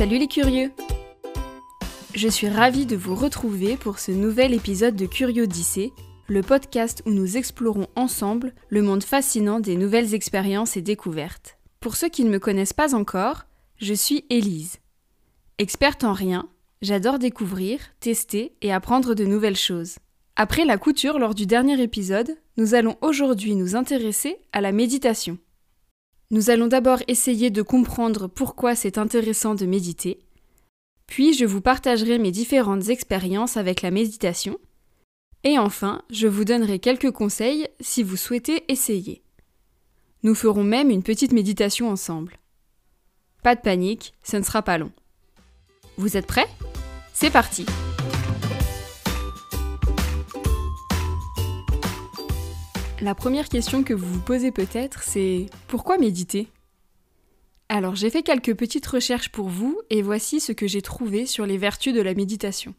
Salut les curieux Je suis ravie de vous retrouver pour ce nouvel épisode de Curiodyssée, le podcast où nous explorons ensemble le monde fascinant des nouvelles expériences et découvertes. Pour ceux qui ne me connaissent pas encore, je suis Élise. Experte en rien, j'adore découvrir, tester et apprendre de nouvelles choses. Après la couture lors du dernier épisode, nous allons aujourd'hui nous intéresser à la méditation. Nous allons d'abord essayer de comprendre pourquoi c'est intéressant de méditer, puis je vous partagerai mes différentes expériences avec la méditation, et enfin je vous donnerai quelques conseils si vous souhaitez essayer. Nous ferons même une petite méditation ensemble. Pas de panique, ce ne sera pas long. Vous êtes prêts? C'est parti La première question que vous vous posez peut-être, c'est pourquoi méditer? Alors j'ai fait quelques petites recherches pour vous et voici ce que j'ai trouvé sur les vertus de la méditation.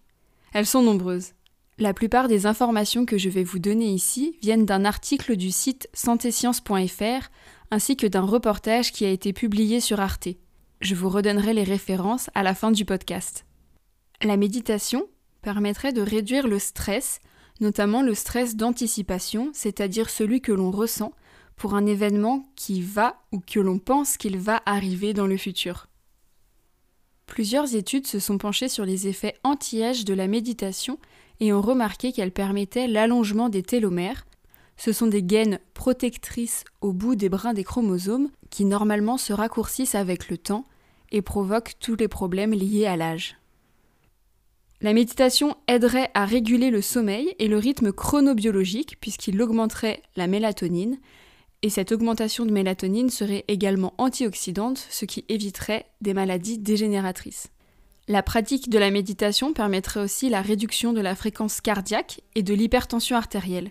Elles sont nombreuses. La plupart des informations que je vais vous donner ici viennent d'un article du site santescience.fr ainsi que d'un reportage qui a été publié sur Arte. Je vous redonnerai les références à la fin du podcast. La méditation permettrait de réduire le stress notamment le stress d'anticipation, c'est-à-dire celui que l'on ressent pour un événement qui va ou que l'on pense qu'il va arriver dans le futur. Plusieurs études se sont penchées sur les effets anti-âge de la méditation et ont remarqué qu'elle permettait l'allongement des télomères. Ce sont des gaines protectrices au bout des brins des chromosomes qui normalement se raccourcissent avec le temps et provoquent tous les problèmes liés à l'âge. La méditation aiderait à réguler le sommeil et le rythme chronobiologique puisqu'il augmenterait la mélatonine et cette augmentation de mélatonine serait également antioxydante, ce qui éviterait des maladies dégénératrices. La pratique de la méditation permettrait aussi la réduction de la fréquence cardiaque et de l'hypertension artérielle.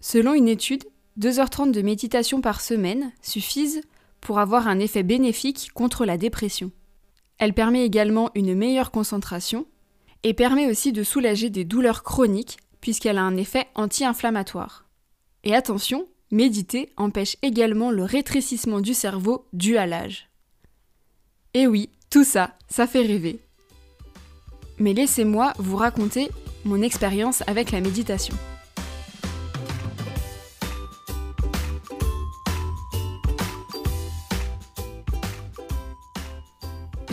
Selon une étude, 2h30 de méditation par semaine suffisent pour avoir un effet bénéfique contre la dépression. Elle permet également une meilleure concentration et permet aussi de soulager des douleurs chroniques puisqu'elle a un effet anti-inflammatoire. Et attention, méditer empêche également le rétrécissement du cerveau dû à l'âge. Et oui, tout ça, ça fait rêver. Mais laissez-moi vous raconter mon expérience avec la méditation.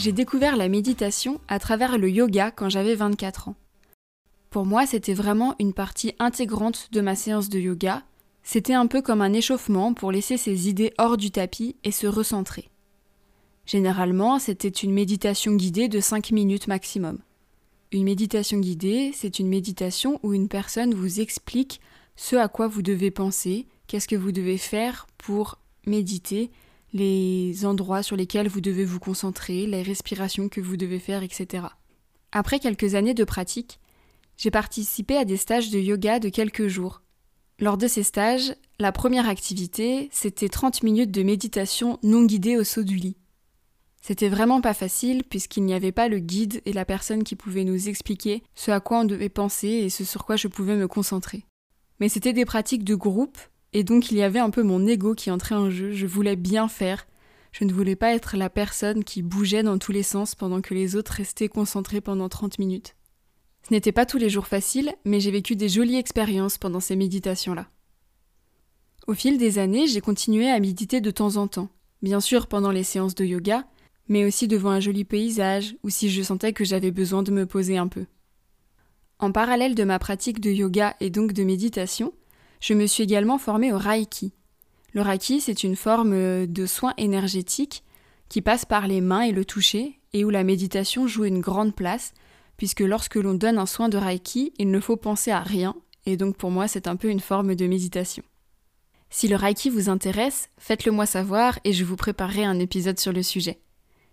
J'ai découvert la méditation à travers le yoga quand j'avais 24 ans. Pour moi, c'était vraiment une partie intégrante de ma séance de yoga. C'était un peu comme un échauffement pour laisser ses idées hors du tapis et se recentrer. Généralement, c'était une méditation guidée de 5 minutes maximum. Une méditation guidée, c'est une méditation où une personne vous explique ce à quoi vous devez penser, qu'est-ce que vous devez faire pour méditer les endroits sur lesquels vous devez vous concentrer, les respirations que vous devez faire, etc. Après quelques années de pratique, j'ai participé à des stages de yoga de quelques jours. Lors de ces stages, la première activité, c'était 30 minutes de méditation non guidée au saut du lit. C'était vraiment pas facile puisqu'il n'y avait pas le guide et la personne qui pouvait nous expliquer ce à quoi on devait penser et ce sur quoi je pouvais me concentrer. Mais c'était des pratiques de groupe et donc il y avait un peu mon ego qui entrait en jeu, je voulais bien faire, je ne voulais pas être la personne qui bougeait dans tous les sens pendant que les autres restaient concentrés pendant 30 minutes. Ce n'était pas tous les jours facile, mais j'ai vécu des jolies expériences pendant ces méditations-là. Au fil des années, j'ai continué à méditer de temps en temps, bien sûr pendant les séances de yoga, mais aussi devant un joli paysage ou si je sentais que j'avais besoin de me poser un peu. En parallèle de ma pratique de yoga et donc de méditation, je me suis également formée au Reiki. Le Reiki, c'est une forme euh, de soin énergétique qui passe par les mains et le toucher, et où la méditation joue une grande place, puisque lorsque l'on donne un soin de Reiki, il ne faut penser à rien, et donc pour moi c'est un peu une forme de méditation. Si le Reiki vous intéresse, faites-le moi savoir et je vous préparerai un épisode sur le sujet.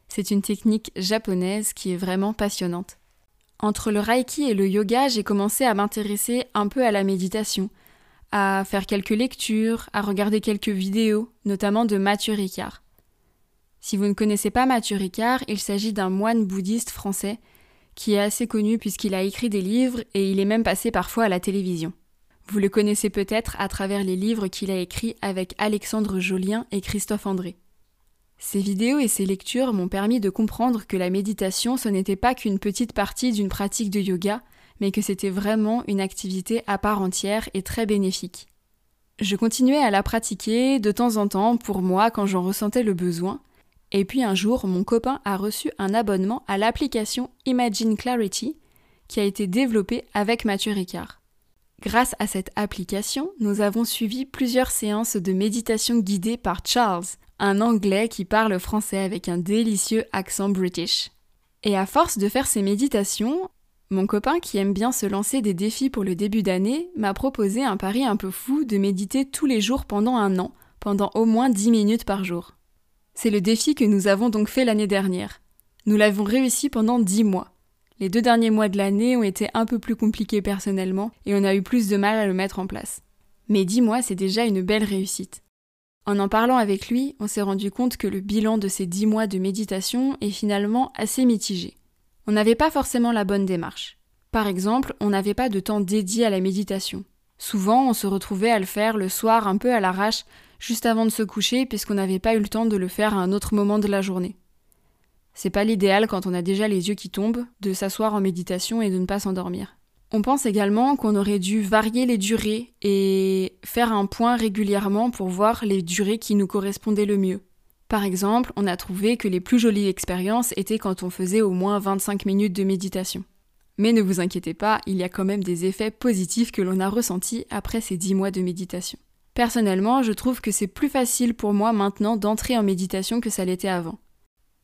C'est une technique japonaise qui est vraiment passionnante. Entre le Reiki et le yoga, j'ai commencé à m'intéresser un peu à la méditation, à faire quelques lectures, à regarder quelques vidéos, notamment de Mathieu Ricard. Si vous ne connaissez pas Mathieu Ricard, il s'agit d'un moine bouddhiste français qui est assez connu puisqu'il a écrit des livres et il est même passé parfois à la télévision. Vous le connaissez peut-être à travers les livres qu'il a écrits avec Alexandre Jolien et Christophe André. Ces vidéos et ces lectures m'ont permis de comprendre que la méditation, ce n'était pas qu'une petite partie d'une pratique de yoga, mais que c'était vraiment une activité à part entière et très bénéfique. Je continuais à la pratiquer de temps en temps pour moi quand j'en ressentais le besoin, et puis un jour mon copain a reçu un abonnement à l'application Imagine Clarity qui a été développée avec Mathieu Ricard. Grâce à cette application, nous avons suivi plusieurs séances de méditation guidée par Charles, un Anglais qui parle français avec un délicieux accent british. Et à force de faire ces méditations, mon copain qui aime bien se lancer des défis pour le début d'année m'a proposé un pari un peu fou de méditer tous les jours pendant un an, pendant au moins 10 minutes par jour. C'est le défi que nous avons donc fait l'année dernière. Nous l'avons réussi pendant 10 mois. Les deux derniers mois de l'année ont été un peu plus compliqués personnellement et on a eu plus de mal à le mettre en place. Mais 10 mois, c'est déjà une belle réussite. En en parlant avec lui, on s'est rendu compte que le bilan de ces 10 mois de méditation est finalement assez mitigé. On n'avait pas forcément la bonne démarche. Par exemple, on n'avait pas de temps dédié à la méditation. Souvent, on se retrouvait à le faire le soir un peu à l'arrache, juste avant de se coucher, puisqu'on n'avait pas eu le temps de le faire à un autre moment de la journée. C'est pas l'idéal quand on a déjà les yeux qui tombent, de s'asseoir en méditation et de ne pas s'endormir. On pense également qu'on aurait dû varier les durées et faire un point régulièrement pour voir les durées qui nous correspondaient le mieux. Par exemple, on a trouvé que les plus jolies expériences étaient quand on faisait au moins 25 minutes de méditation. Mais ne vous inquiétez pas, il y a quand même des effets positifs que l'on a ressentis après ces 10 mois de méditation. Personnellement, je trouve que c'est plus facile pour moi maintenant d'entrer en méditation que ça l'était avant.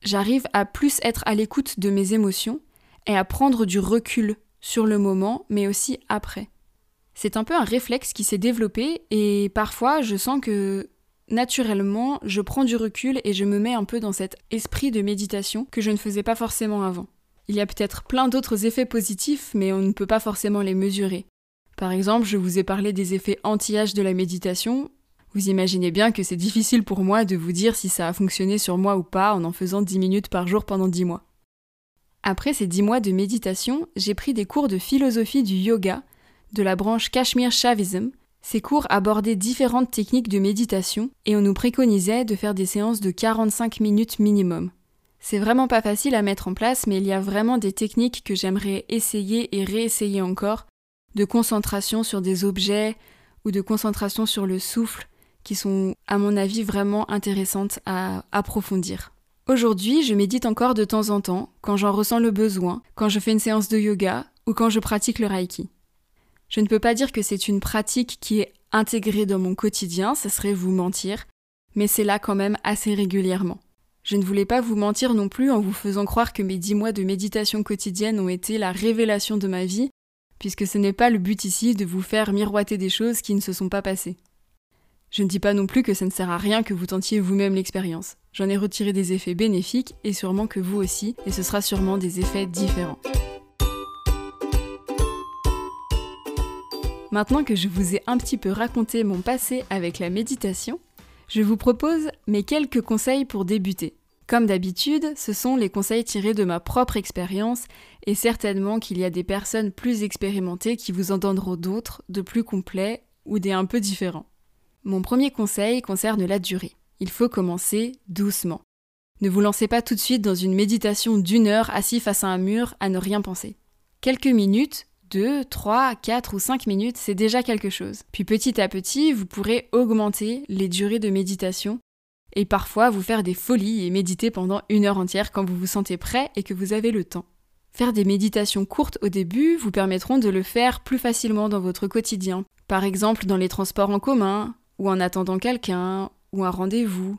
J'arrive à plus être à l'écoute de mes émotions et à prendre du recul sur le moment, mais aussi après. C'est un peu un réflexe qui s'est développé et parfois je sens que naturellement je prends du recul et je me mets un peu dans cet esprit de méditation que je ne faisais pas forcément avant. Il y a peut-être plein d'autres effets positifs, mais on ne peut pas forcément les mesurer. Par exemple, je vous ai parlé des effets anti-âge de la méditation. Vous imaginez bien que c'est difficile pour moi de vous dire si ça a fonctionné sur moi ou pas en en faisant 10 minutes par jour pendant 10 mois. Après ces 10 mois de méditation, j'ai pris des cours de philosophie du yoga, de la branche Kashmir Shavism. Ces cours abordaient différentes techniques de méditation et on nous préconisait de faire des séances de 45 minutes minimum. C'est vraiment pas facile à mettre en place, mais il y a vraiment des techniques que j'aimerais essayer et réessayer encore, de concentration sur des objets ou de concentration sur le souffle, qui sont, à mon avis, vraiment intéressantes à approfondir. Aujourd'hui, je médite encore de temps en temps, quand j'en ressens le besoin, quand je fais une séance de yoga ou quand je pratique le Reiki. Je ne peux pas dire que c'est une pratique qui est intégrée dans mon quotidien, ça serait vous mentir, mais c'est là quand même assez régulièrement. Je ne voulais pas vous mentir non plus en vous faisant croire que mes dix mois de méditation quotidienne ont été la révélation de ma vie, puisque ce n'est pas le but ici de vous faire miroiter des choses qui ne se sont pas passées. Je ne dis pas non plus que ça ne sert à rien que vous tentiez vous-même l'expérience. J'en ai retiré des effets bénéfiques et sûrement que vous aussi, et ce sera sûrement des effets différents. Maintenant que je vous ai un petit peu raconté mon passé avec la méditation, je vous propose mes quelques conseils pour débuter. Comme d'habitude, ce sont les conseils tirés de ma propre expérience et certainement qu'il y a des personnes plus expérimentées qui vous en donneront d'autres, de plus complets ou des un peu différents. Mon premier conseil concerne la durée il faut commencer doucement. Ne vous lancez pas tout de suite dans une méditation d'une heure assis face à un mur à ne rien penser. Quelques minutes, deux, trois, quatre ou cinq minutes, c'est déjà quelque chose. Puis petit à petit, vous pourrez augmenter les durées de méditation et parfois vous faire des folies et méditer pendant une heure entière quand vous vous sentez prêt et que vous avez le temps. Faire des méditations courtes au début vous permettront de le faire plus facilement dans votre quotidien, par exemple dans les transports en commun, ou en attendant quelqu'un, ou un rendez-vous,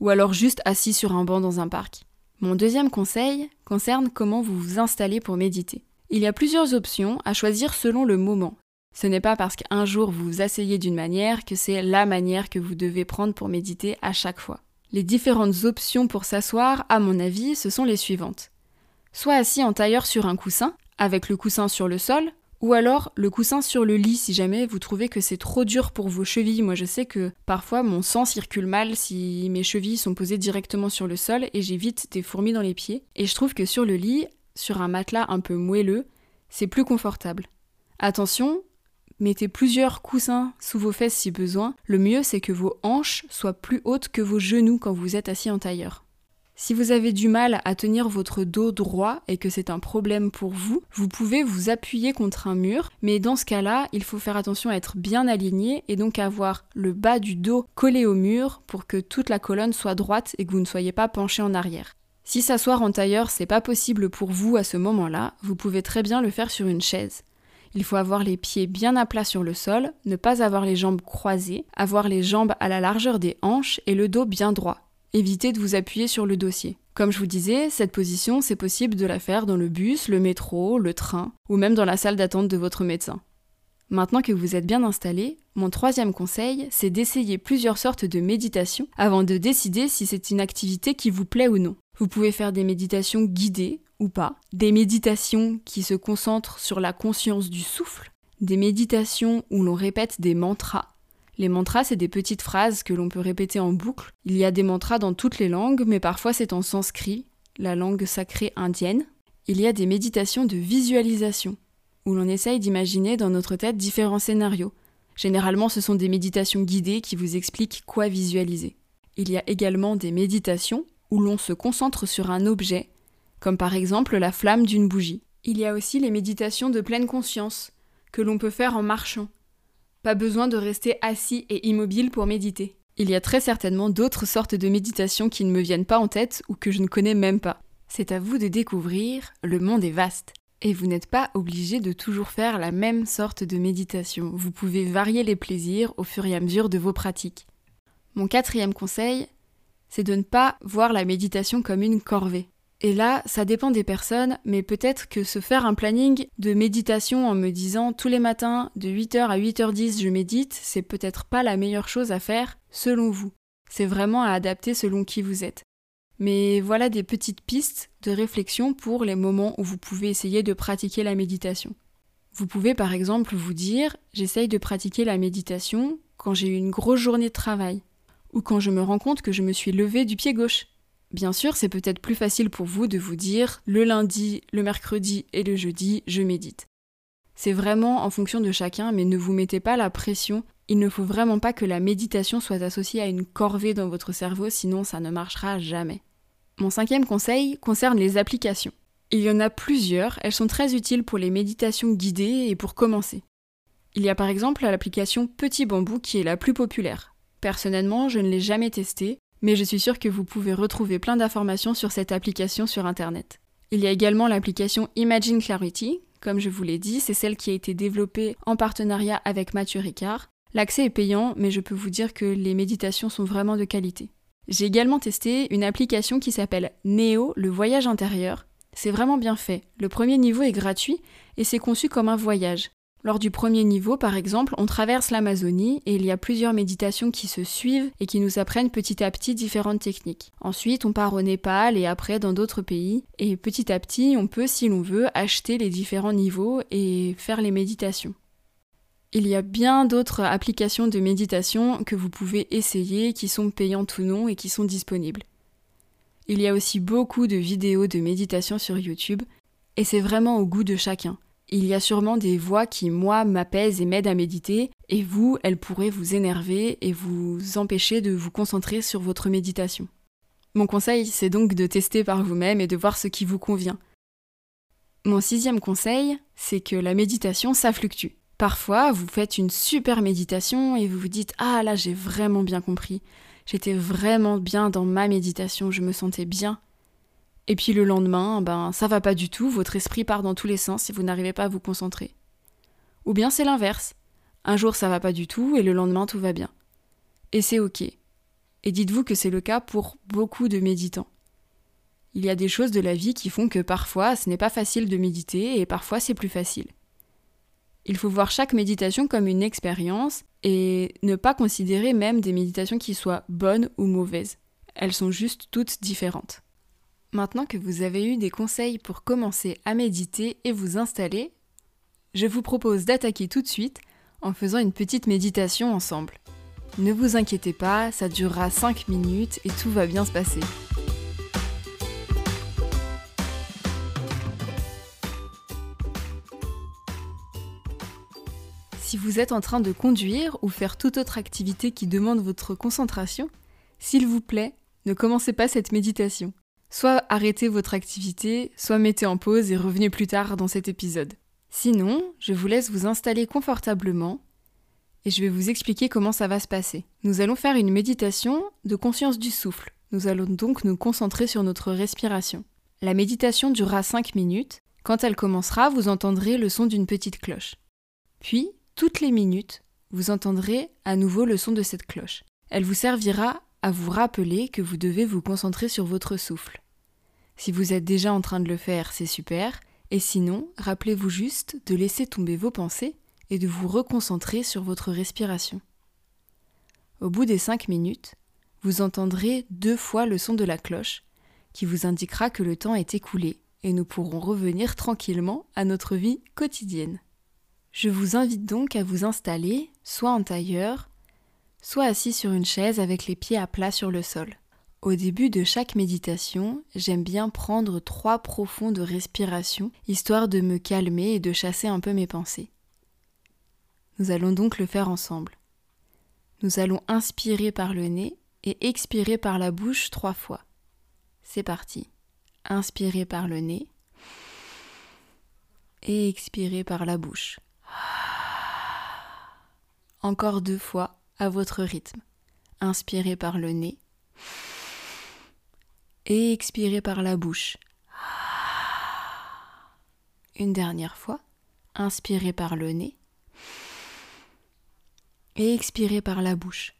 ou alors juste assis sur un banc dans un parc. Mon deuxième conseil concerne comment vous vous installez pour méditer. Il y a plusieurs options à choisir selon le moment. Ce n'est pas parce qu'un jour vous vous asseyez d'une manière que c'est la manière que vous devez prendre pour méditer à chaque fois. Les différentes options pour s'asseoir, à mon avis, ce sont les suivantes. Soit assis en tailleur sur un coussin, avec le coussin sur le sol, ou alors le coussin sur le lit si jamais vous trouvez que c'est trop dur pour vos chevilles. Moi je sais que parfois mon sang circule mal si mes chevilles sont posées directement sur le sol et j'ai vite des fourmis dans les pieds. Et je trouve que sur le lit, sur un matelas un peu moelleux, c'est plus confortable. Attention, Mettez plusieurs coussins sous vos fesses si besoin. Le mieux, c'est que vos hanches soient plus hautes que vos genoux quand vous êtes assis en tailleur. Si vous avez du mal à tenir votre dos droit et que c'est un problème pour vous, vous pouvez vous appuyer contre un mur, mais dans ce cas-là, il faut faire attention à être bien aligné et donc avoir le bas du dos collé au mur pour que toute la colonne soit droite et que vous ne soyez pas penché en arrière. Si s'asseoir en tailleur, c'est pas possible pour vous à ce moment-là, vous pouvez très bien le faire sur une chaise. Il faut avoir les pieds bien à plat sur le sol, ne pas avoir les jambes croisées, avoir les jambes à la largeur des hanches et le dos bien droit. Évitez de vous appuyer sur le dossier. Comme je vous disais, cette position, c'est possible de la faire dans le bus, le métro, le train, ou même dans la salle d'attente de votre médecin. Maintenant que vous êtes bien installé, mon troisième conseil, c'est d'essayer plusieurs sortes de méditations avant de décider si c'est une activité qui vous plaît ou non. Vous pouvez faire des méditations guidées ou pas, des méditations qui se concentrent sur la conscience du souffle, des méditations où l'on répète des mantras, les mantras, c'est des petites phrases que l'on peut répéter en boucle. Il y a des mantras dans toutes les langues, mais parfois c'est en sanskrit, la langue sacrée indienne. Il y a des méditations de visualisation, où l'on essaye d'imaginer dans notre tête différents scénarios. Généralement, ce sont des méditations guidées qui vous expliquent quoi visualiser. Il y a également des méditations où l'on se concentre sur un objet, comme par exemple la flamme d'une bougie. Il y a aussi les méditations de pleine conscience, que l'on peut faire en marchant, pas besoin de rester assis et immobile pour méditer. Il y a très certainement d'autres sortes de méditations qui ne me viennent pas en tête ou que je ne connais même pas. C'est à vous de découvrir, le monde est vaste. Et vous n'êtes pas obligé de toujours faire la même sorte de méditation. Vous pouvez varier les plaisirs au fur et à mesure de vos pratiques. Mon quatrième conseil, c'est de ne pas voir la méditation comme une corvée. Et là, ça dépend des personnes, mais peut-être que se faire un planning de méditation en me disant tous les matins de 8h à 8h10 je médite, c'est peut-être pas la meilleure chose à faire selon vous. C'est vraiment à adapter selon qui vous êtes. Mais voilà des petites pistes de réflexion pour les moments où vous pouvez essayer de pratiquer la méditation. Vous pouvez par exemple vous dire j'essaye de pratiquer la méditation quand j'ai eu une grosse journée de travail ou quand je me rends compte que je me suis levé du pied gauche. Bien sûr, c'est peut-être plus facile pour vous de vous dire le lundi, le mercredi et le jeudi, je médite. C'est vraiment en fonction de chacun, mais ne vous mettez pas la pression. Il ne faut vraiment pas que la méditation soit associée à une corvée dans votre cerveau, sinon ça ne marchera jamais. Mon cinquième conseil concerne les applications. Il y en a plusieurs, elles sont très utiles pour les méditations guidées et pour commencer. Il y a par exemple l'application Petit Bambou qui est la plus populaire. Personnellement, je ne l'ai jamais testée, mais je suis sûre que vous pouvez retrouver plein d'informations sur cette application sur Internet. Il y a également l'application Imagine Clarity, comme je vous l'ai dit, c'est celle qui a été développée en partenariat avec Mathieu Ricard. L'accès est payant, mais je peux vous dire que les méditations sont vraiment de qualité. J'ai également testé une application qui s'appelle Neo, le voyage intérieur. C'est vraiment bien fait. Le premier niveau est gratuit et c'est conçu comme un voyage. Lors du premier niveau, par exemple, on traverse l'Amazonie et il y a plusieurs méditations qui se suivent et qui nous apprennent petit à petit différentes techniques. Ensuite, on part au Népal et après dans d'autres pays. Et petit à petit, on peut, si l'on veut, acheter les différents niveaux et faire les méditations. Il y a bien d'autres applications de méditation que vous pouvez essayer qui sont payantes ou non et qui sont disponibles. Il y a aussi beaucoup de vidéos de méditation sur YouTube et c'est vraiment au goût de chacun. Il y a sûrement des voix qui, moi, m'apaisent et m'aident à méditer, et vous, elles pourraient vous énerver et vous empêcher de vous concentrer sur votre méditation. Mon conseil, c'est donc de tester par vous-même et de voir ce qui vous convient. Mon sixième conseil, c'est que la méditation, ça fluctue. Parfois, vous faites une super méditation et vous vous dites Ah là, j'ai vraiment bien compris. J'étais vraiment bien dans ma méditation, je me sentais bien. Et puis le lendemain, ben ça va pas du tout, votre esprit part dans tous les sens et vous n'arrivez pas à vous concentrer. Ou bien c'est l'inverse. Un jour ça va pas du tout et le lendemain tout va bien. Et c'est ok. Et dites-vous que c'est le cas pour beaucoup de méditants. Il y a des choses de la vie qui font que parfois ce n'est pas facile de méditer et parfois c'est plus facile. Il faut voir chaque méditation comme une expérience et ne pas considérer même des méditations qui soient bonnes ou mauvaises. Elles sont juste toutes différentes. Maintenant que vous avez eu des conseils pour commencer à méditer et vous installer, je vous propose d'attaquer tout de suite en faisant une petite méditation ensemble. Ne vous inquiétez pas, ça durera 5 minutes et tout va bien se passer. Si vous êtes en train de conduire ou faire toute autre activité qui demande votre concentration, s'il vous plaît, ne commencez pas cette méditation. Soit arrêtez votre activité, soit mettez en pause et revenez plus tard dans cet épisode. Sinon, je vous laisse vous installer confortablement et je vais vous expliquer comment ça va se passer. Nous allons faire une méditation de conscience du souffle. Nous allons donc nous concentrer sur notre respiration. La méditation durera 5 minutes. Quand elle commencera, vous entendrez le son d'une petite cloche. Puis, toutes les minutes, vous entendrez à nouveau le son de cette cloche. Elle vous servira à vous rappeler que vous devez vous concentrer sur votre souffle. Si vous êtes déjà en train de le faire, c'est super, et sinon, rappelez-vous juste de laisser tomber vos pensées et de vous reconcentrer sur votre respiration. Au bout des cinq minutes, vous entendrez deux fois le son de la cloche, qui vous indiquera que le temps est écoulé et nous pourrons revenir tranquillement à notre vie quotidienne. Je vous invite donc à vous installer, soit en tailleur, soit assis sur une chaise avec les pieds à plat sur le sol. Au début de chaque méditation, j'aime bien prendre trois profondes respirations, histoire de me calmer et de chasser un peu mes pensées. Nous allons donc le faire ensemble. Nous allons inspirer par le nez et expirer par la bouche trois fois. C'est parti. Inspirez par le nez et expirez par la bouche. Encore deux fois à votre rythme. Inspirez par le nez et expirez par la bouche. Une dernière fois, inspirez par le nez et expirez par la bouche.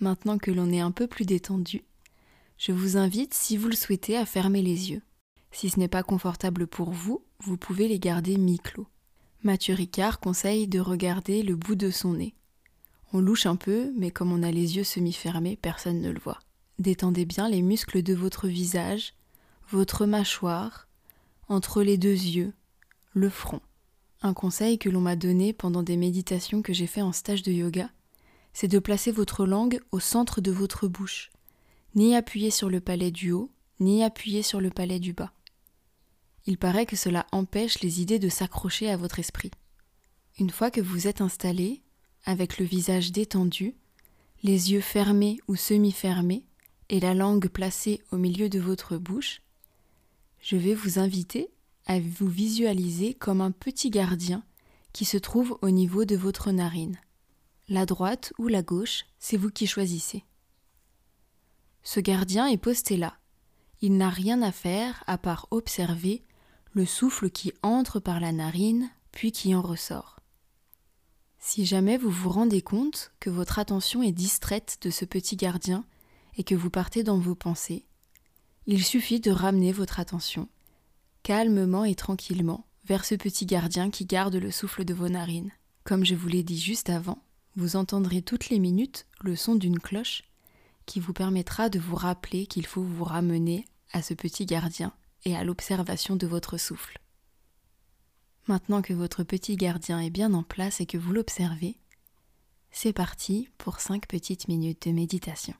Maintenant que l'on est un peu plus détendu, je vous invite, si vous le souhaitez, à fermer les yeux. Si ce n'est pas confortable pour vous, vous pouvez les garder mi-clos. Mathieu Ricard conseille de regarder le bout de son nez. On louche un peu, mais comme on a les yeux semi-fermés, personne ne le voit. Détendez bien les muscles de votre visage, votre mâchoire, entre les deux yeux, le front. Un conseil que l'on m'a donné pendant des méditations que j'ai fait en stage de yoga, c'est de placer votre langue au centre de votre bouche, ni appuyer sur le palais du haut, ni appuyer sur le palais du bas. Il paraît que cela empêche les idées de s'accrocher à votre esprit. Une fois que vous êtes installé, avec le visage détendu, les yeux fermés ou semi-fermés, et la langue placée au milieu de votre bouche, je vais vous inviter à vous visualiser comme un petit gardien qui se trouve au niveau de votre narine. La droite ou la gauche, c'est vous qui choisissez. Ce gardien est posté là. Il n'a rien à faire à part observer le souffle qui entre par la narine puis qui en ressort. Si jamais vous vous rendez compte que votre attention est distraite de ce petit gardien et que vous partez dans vos pensées, il suffit de ramener votre attention, calmement et tranquillement, vers ce petit gardien qui garde le souffle de vos narines. Comme je vous l'ai dit juste avant, vous entendrez toutes les minutes le son d'une cloche qui vous permettra de vous rappeler qu'il faut vous ramener à ce petit gardien et à l'observation de votre souffle. Maintenant que votre petit gardien est bien en place et que vous l'observez, c'est parti pour 5 petites minutes de méditation.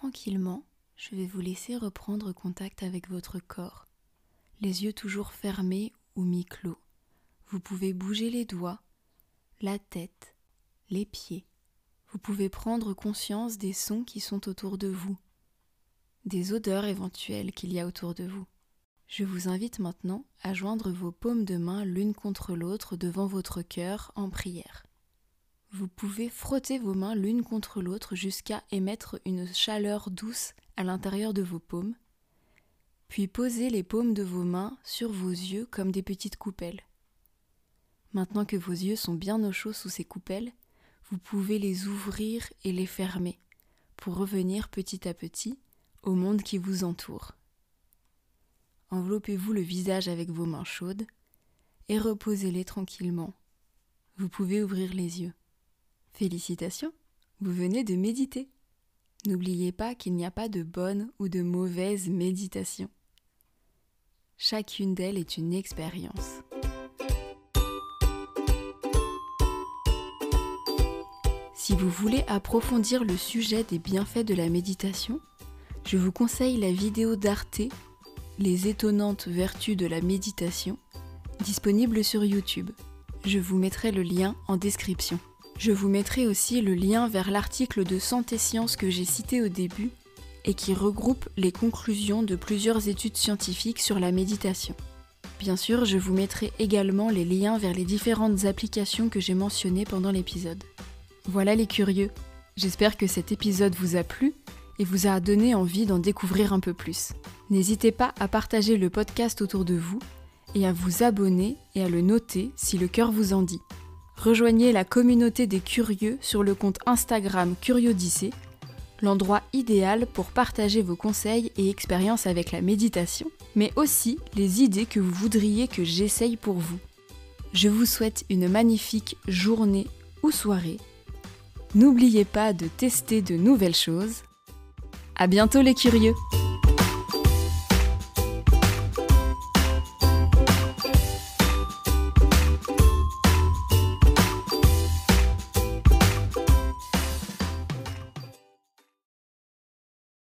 Tranquillement, je vais vous laisser reprendre contact avec votre corps, les yeux toujours fermés ou mi-clos. Vous pouvez bouger les doigts, la tête, les pieds. Vous pouvez prendre conscience des sons qui sont autour de vous, des odeurs éventuelles qu'il y a autour de vous. Je vous invite maintenant à joindre vos paumes de main l'une contre l'autre devant votre cœur en prière. Vous pouvez frotter vos mains l'une contre l'autre jusqu'à émettre une chaleur douce à l'intérieur de vos paumes, puis poser les paumes de vos mains sur vos yeux comme des petites coupelles. Maintenant que vos yeux sont bien au chaud sous ces coupelles, vous pouvez les ouvrir et les fermer pour revenir petit à petit au monde qui vous entoure. Enveloppez-vous le visage avec vos mains chaudes et reposez-les tranquillement. Vous pouvez ouvrir les yeux. Félicitations, vous venez de méditer. N'oubliez pas qu'il n'y a pas de bonne ou de mauvaise méditation. Chacune d'elles est une expérience. Si vous voulez approfondir le sujet des bienfaits de la méditation, je vous conseille la vidéo d'Arte Les étonnantes vertus de la méditation, disponible sur YouTube. Je vous mettrai le lien en description. Je vous mettrai aussi le lien vers l'article de Santé Science que j'ai cité au début et qui regroupe les conclusions de plusieurs études scientifiques sur la méditation. Bien sûr, je vous mettrai également les liens vers les différentes applications que j'ai mentionnées pendant l'épisode. Voilà les curieux. J'espère que cet épisode vous a plu et vous a donné envie d'en découvrir un peu plus. N'hésitez pas à partager le podcast autour de vous et à vous abonner et à le noter si le cœur vous en dit. Rejoignez la communauté des curieux sur le compte Instagram Curiodyssée, l'endroit idéal pour partager vos conseils et expériences avec la méditation, mais aussi les idées que vous voudriez que j'essaye pour vous. Je vous souhaite une magnifique journée ou soirée N'oubliez pas de tester de nouvelles choses. À bientôt les curieux!